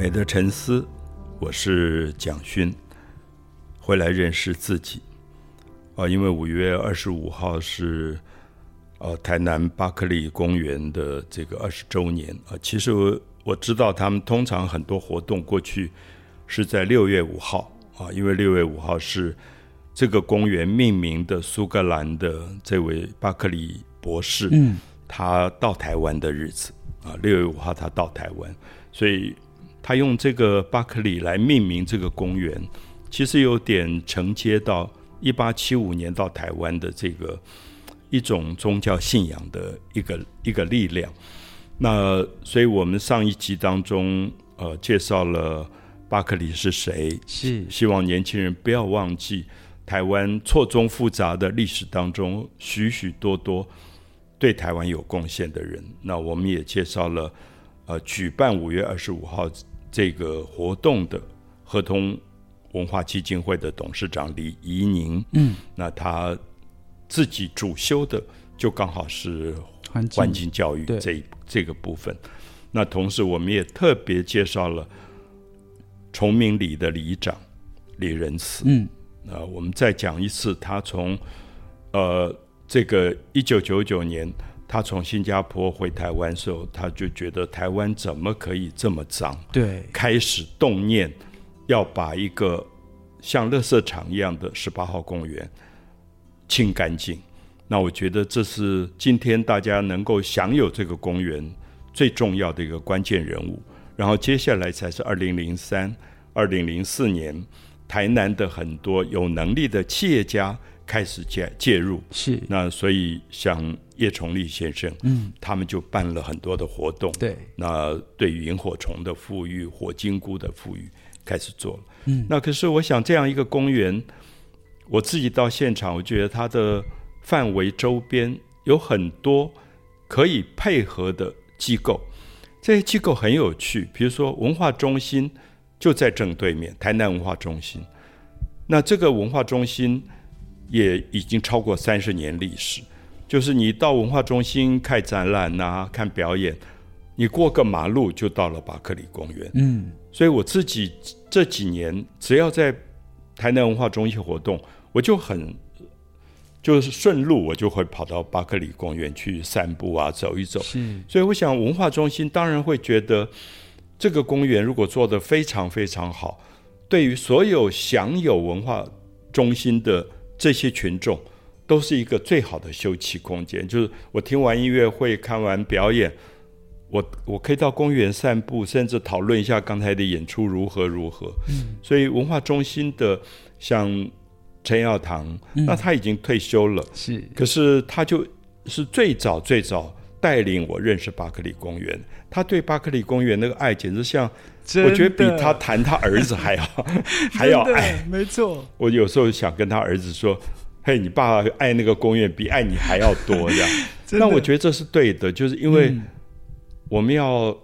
美的沉思，我是蒋勋，回来认识自己啊！因为五月二十五号是呃台南巴克利公园的这个二十周年啊。其实我我知道他们通常很多活动过去是在六月五号啊，因为六月五号是这个公园命名的苏格兰的这位巴克利博士，嗯，他到台湾的日子啊，六月五号他到台湾，所以。他用这个巴克利来命名这个公园，其实有点承接到一八七五年到台湾的这个一种宗教信仰的一个一个力量。那所以我们上一集当中，呃，介绍了巴克利是谁，是希望年轻人不要忘记台湾错综复杂的历史当中许许多多对台湾有贡献的人。那我们也介绍了，呃，举办五月二十五号。这个活动的合同文化基金会的董事长李怡宁，嗯，那他自己主修的就刚好是环境教育这这个部分。那同时，我们也特别介绍了崇明里的里长李仁慈，嗯，那我们再讲一次，他从呃这个一九九九年。他从新加坡回台湾时候，他就觉得台湾怎么可以这么脏？对，开始动念要把一个像垃圾场一样的十八号公园清干净。那我觉得这是今天大家能够享有这个公园最重要的一个关键人物。然后接下来才是二零零三、二零零四年，台南的很多有能力的企业家开始介介入。是，那所以像。叶崇立先生，嗯，他们就办了很多的活动，对，那对于萤火虫的富裕、火金菇的富裕开始做了，嗯，那可是我想这样一个公园，我自己到现场，我觉得它的范围周边有很多可以配合的机构，这些机构很有趣，比如说文化中心就在正对面，台南文化中心，那这个文化中心也已经超过三十年历史。就是你到文化中心看展览呐，看表演，你过个马路就到了巴克里公园。嗯，所以我自己这几年只要在台南文化中心活动，我就很就是顺路，我就会跑到巴克里公园去散步啊，走一走。是，所以我想文化中心当然会觉得这个公园如果做得非常非常好，对于所有享有文化中心的这些群众。都是一个最好的休憩空间，就是我听完音乐会、看完表演，我我可以到公园散步，甚至讨论一下刚才的演出如何如何。嗯，所以文化中心的像陈耀堂，那他已经退休了，是，可是他就是最早最早带领我认识巴克利公园，他对巴克利公园那个爱简直像，我觉得比他谈他儿子还要 还要爱，没错。我有时候想跟他儿子说。嘿，你爸爸爱那个公园比爱你还要多，这样。那我觉得这是对的，就是因为我们要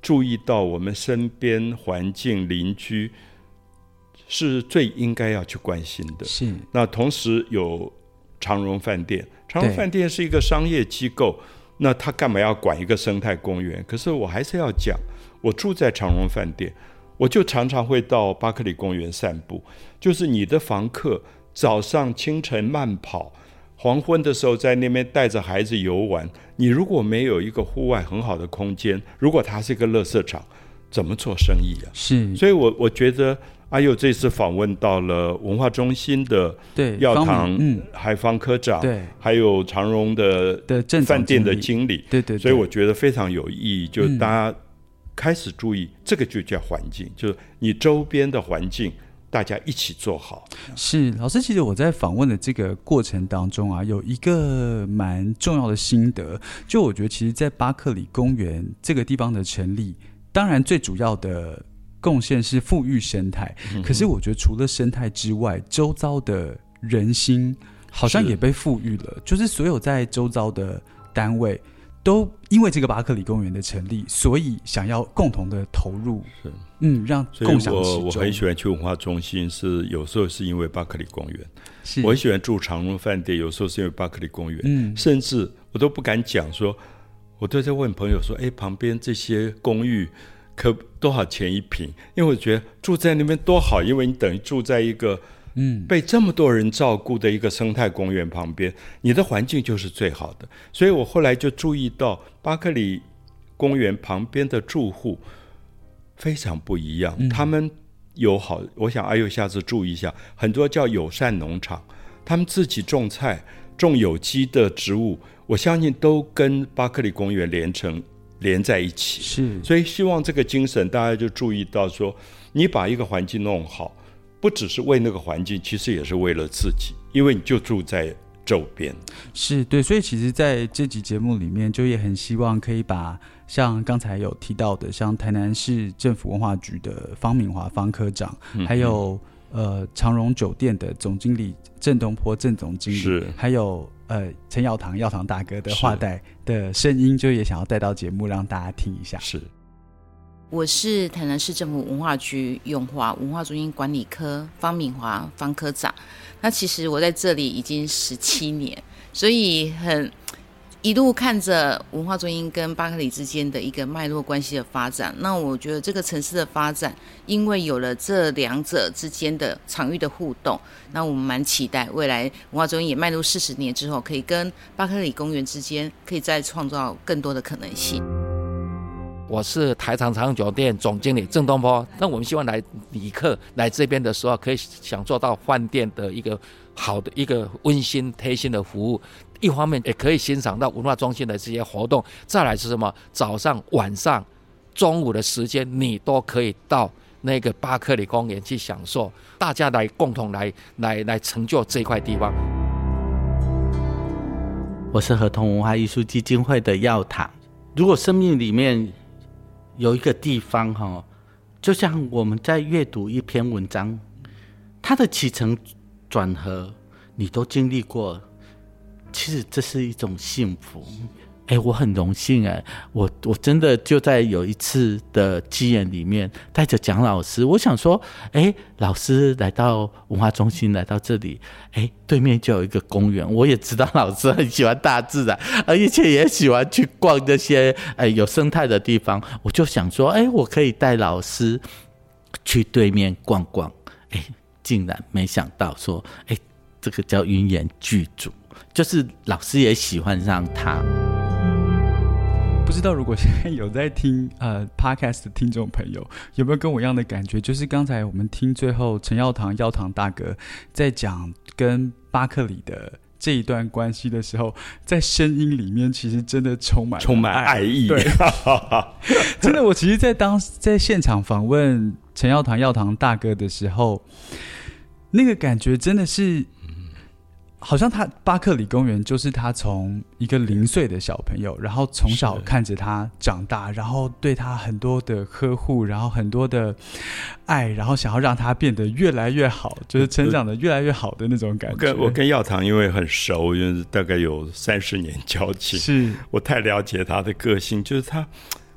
注意到我们身边环境邻居是最应该要去关心的。是。那同时有长荣饭店，长荣饭店是一个商业机构，那他干嘛要管一个生态公园？可是我还是要讲，我住在长荣饭店，我就常常会到巴克里公园散步，就是你的房客。早上清晨慢跑，黄昏的时候在那边带着孩子游玩。你如果没有一个户外很好的空间，如果它是一个垃圾场，怎么做生意啊？是，所以我我觉得阿佑这次访问到了文化中心的对药堂，嗯，海方科长，对，还有长荣的的饭店的经理，对对，所以我觉得非常有意义，就大家开始注意这个就叫环境，就是你周边的环境。大家一起做好。是老师。其实我在访问的这个过程当中啊，有一个蛮重要的心得，就我觉得，其实，在巴克里公园这个地方的成立，当然最主要的贡献是富裕生态。可是，我觉得除了生态之外，周遭的人心好像也被富裕了。就是所有在周遭的单位。都因为这个巴克里公园的成立，所以想要共同的投入，是嗯，让共享我我很喜欢去文化中心，是有时候是因为巴克里公园，是我很喜欢住长隆饭店，有时候是因为巴克里公园，嗯，甚至我都不敢讲说，我都在问朋友说，哎，旁边这些公寓。可多少钱一平？因为我觉得住在那边多好，因为你等于住在一个嗯被这么多人照顾的一个生态公园旁边，你的环境就是最好的。所以我后来就注意到巴克里公园旁边的住户非常不一样，他们有好，我想阿佑下次注意一下，很多叫友善农场，他们自己种菜、种有机的植物。我相信都跟巴克利公园连成连在一起，是，所以希望这个精神大家就注意到说，你把一个环境弄好，不只是为那个环境，其实也是为了自己，因为你就住在周边。是对，所以其实在这集节目里面，就也很希望可以把像刚才有提到的，像台南市政府文化局的方敏华方科长，还有呃长荣酒店的总经理郑东坡郑总经理，是，还有。呃，陈耀堂，耀堂大哥的话带的声音，就也想要带到节目让大家听一下。是，我是台南市政府文化局永华文化中心管理科方敏华方科长。那其实我在这里已经十七年，所以很。一路看着文化中心跟巴克里之间的一个脉络关系的发展，那我觉得这个城市的发展，因为有了这两者之间的场域的互动，那我们蛮期待未来文化中心也迈入四十年之后，可以跟巴克里公园之间可以再创造更多的可能性。我是台长长酒店总经理郑东坡，那我们希望来旅客来这边的时候，可以享受到饭店的一个好的一个温馨贴心的服务。一方面也可以欣赏到文化中心的这些活动，再来是什么？早上、晚上、中午的时间，你都可以到那个巴克里公园去享受，大家来共同来来来成就这块地方。我是合同文化艺术基金会的药堂。如果生命里面有一个地方哈，就像我们在阅读一篇文章，它的起承转合，你都经历过。其实这是一种幸福，哎，我很荣幸哎，我我真的就在有一次的机缘里面，带着蒋老师，我想说，哎，老师来到文化中心，来到这里，哎，对面就有一个公园，我也知道老师很喜欢大自然，而且也喜欢去逛这些哎有生态的地方，我就想说，哎，我可以带老师去对面逛逛，哎，竟然没想到说，哎，这个叫云岩剧组。就是老师也喜欢上他。不知道如果现在有在听呃 podcast 的听众朋友，有没有跟我一样的感觉？就是刚才我们听最后陈耀堂耀堂大哥在讲跟巴克里的这一段关系的时候，在声音里面其实真的充满充满爱意。对，真的，我其实，在当在现场访问陈耀堂耀堂大哥的时候，那个感觉真的是。好像他巴克里公园就是他从一个零岁的小朋友，然后从小看着他长大，然后对他很多的呵护，然后很多的爱，然后想要让他变得越来越好，就是成长的越来越好的那种感觉。跟我跟药堂因为很熟，因为大概有三十年交情，是我太了解他的个性，就是他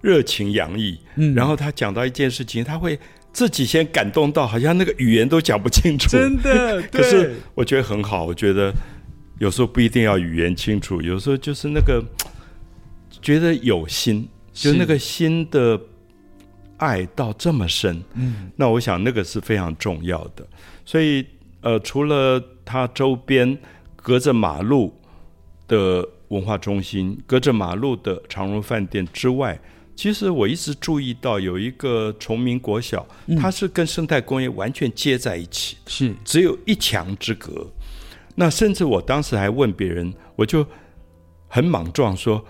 热情洋溢，嗯，然后他讲到一件事情，他会。自己先感动到，好像那个语言都讲不清楚。真的，可是我觉得很好。我觉得有时候不一定要语言清楚，有时候就是那个觉得有心，就那个心的爱到这么深。嗯，那我想那个是非常重要的。所以，呃，除了它周边隔着马路的文化中心，隔着马路的长荣饭店之外。其实我一直注意到有一个崇明国小，它是跟生态公园完全接在一起，是只有一墙之隔。那甚至我当时还问别人，我就很莽撞说：“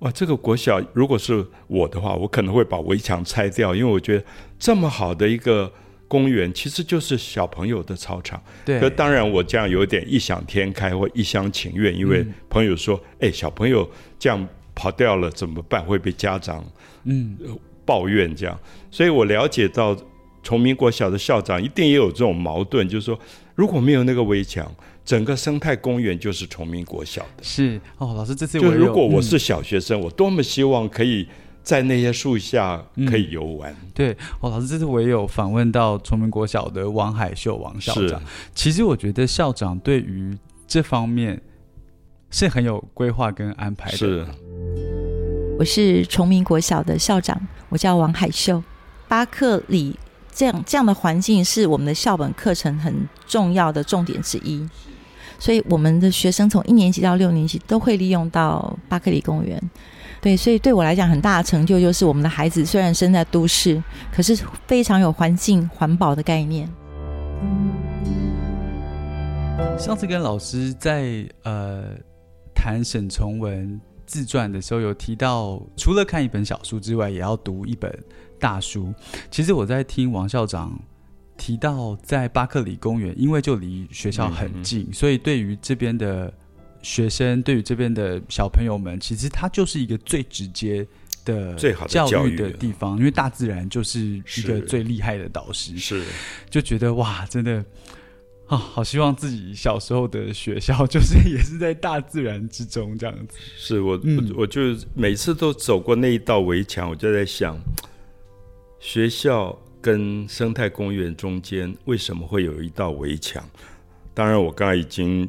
哇，这个国小如果是我的话，我可能会把围墙拆掉，因为我觉得这么好的一个公园，其实就是小朋友的操场。”对。可当然，我这样有点异想天开或一厢情愿，因为朋友说：“哎，小朋友这样。”跑掉了怎么办？会被家长嗯抱怨这样，所以我了解到崇明国小的校长一定也有这种矛盾，就是说如果没有那个围墙，整个生态公园就是崇明国小的。是哦，老师这次就如果我是小学生，我多么希望可以在那些树下可以游玩。对哦，老师这次我也有访问到崇明国小的王海秀王校长。其实我觉得校长对于这方面。是很有规划跟安排的。是。我是崇明国小的校长，我叫王海秀。巴克里这样这样的环境是我们的校本课程很重要的重点之一，所以我们的学生从一年级到六年级都会利用到巴克里公园。对，所以对我来讲，很大的成就就是我们的孩子虽然生在都市，可是非常有环境环保的概念。上次跟老师在呃谈沈从文自传的时候，有提到除了看一本小书之外，也要读一本大书。其实我在听王校长提到，在巴克里公园，因为就离学校很近，所以对于这边的。学生对于这边的小朋友们，其实它就是一个最直接的、最好的教育的地方，因为大自然就是一个最厉害的导师。是，就觉得哇，真的啊，好希望自己小时候的学校 就是也是在大自然之中这样子。是我，我就每次都走过那一道围墙，我就在想，学校跟生态公园中间为什么会有一道围墙？当然，我刚才已经。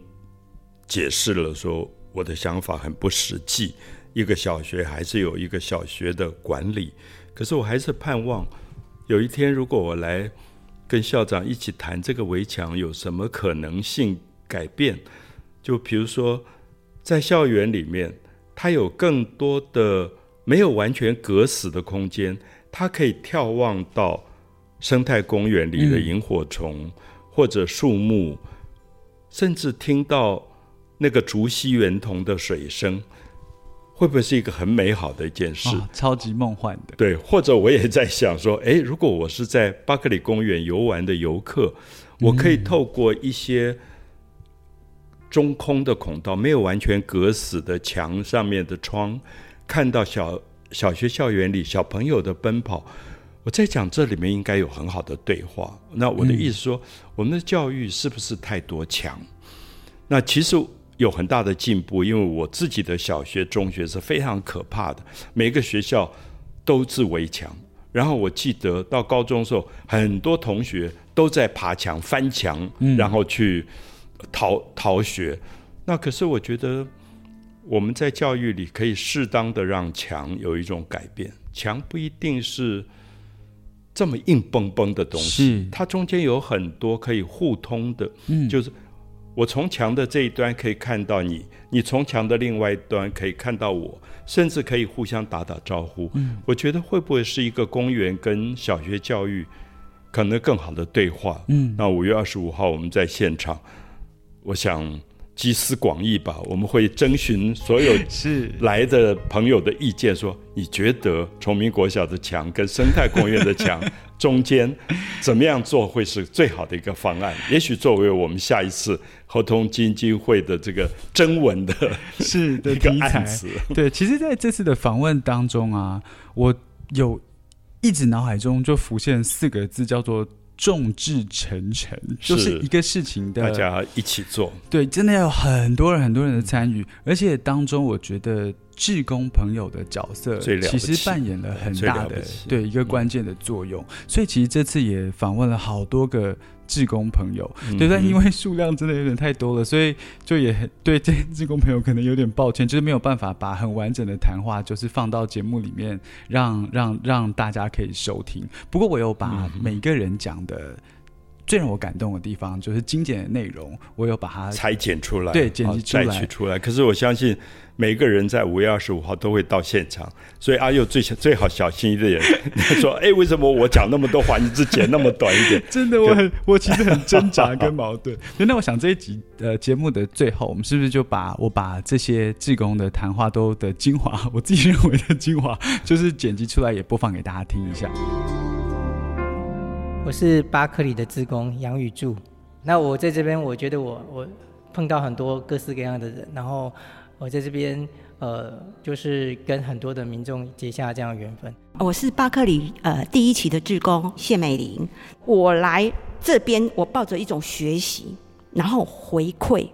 解释了说我的想法很不实际，一个小学还是有一个小学的管理，可是我还是盼望有一天如果我来跟校长一起谈这个围墙有什么可能性改变，就比如说在校园里面，它有更多的没有完全隔死的空间，它可以眺望到生态公园里的萤火虫或者树木，甚至听到。那个竹溪圆筒的水声，会不会是一个很美好的一件事？超级梦幻的。对，或者我也在想说，哎，如果我是在巴克里公园游玩的游客，我可以透过一些中空的孔道，没有完全隔死的墙上面的窗，看到小小学校园里小朋友的奔跑。我在讲这里面应该有很好的对话。那我的意思说，我们的教育是不是太多墙？那其实。有很大的进步，因为我自己的小学、中学是非常可怕的，每个学校都是围墙。然后我记得到高中的时候，很多同学都在爬墙、翻墙，然后去逃逃学。那可是我觉得我们在教育里可以适当的让墙有一种改变，墙不一定是这么硬邦邦的东西，它中间有很多可以互通的，就是。我从墙的这一端可以看到你，你从墙的另外一端可以看到我，甚至可以互相打打招呼。嗯，我觉得会不会是一个公园跟小学教育可能更好的对话？嗯，那五月二十五号我们在现场，我想。集思广益吧，我们会征询所有 是来的朋友的意见，说你觉得崇明国小的墙跟生态公园的墙中间怎么样做会是最好的一个方案？也许作为我们下一次合同基金会的这个征文的 是一个案子。对，其实在这次的访问当中啊，我有一直脑海中就浮现四个字，叫做。众志成城，就是一个事情的大家一起做，对，真的要有很多人、很多人的参与，而且当中我觉得志工朋友的角色其实扮演了很大的对一个关键的作用，所以其实这次也访问了好多个。志工朋友，对，但因为数量真的有点太多了，所以就也对这些志工朋友可能有点抱歉，就是没有办法把很完整的谈话，就是放到节目里面，让让让大家可以收听。不过我有把每个人讲的最让我感动的地方，就是精简的内容，我有把它裁剪出来，对，剪辑出来，取出来。可是我相信。每个人在五月二十五号都会到现场，所以阿佑最最好小心一点。说：“哎，为什么我讲那么多话，你只剪那么短一点？” 真的，我很我其实很挣扎跟矛盾。那我想这一集呃节目的最后，我们是不是就把我把这些志工的谈话都的精华，我自己认为的精华，就是剪辑出来也播放给大家听一下。我是巴克里的职工杨宇柱。那我在这边，我觉得我我碰到很多各式各样的人，然后。我在这边，呃，就是跟很多的民众结下这样的缘分。我是巴克里呃第一期的志工谢美玲，我来这边，我抱着一种学习，然后回馈。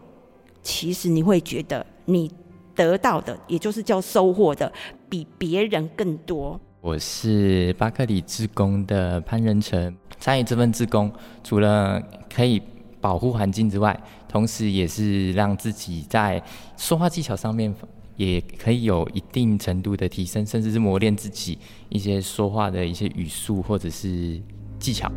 其实你会觉得你得到的，也就是叫收获的，比别人更多。我是巴克里志工的潘仁成，参与这份志工，除了可以保护环境之外，同时，也是让自己在说话技巧上面也可以有一定程度的提升，甚至是磨练自己一些说话的一些语速或者是技巧。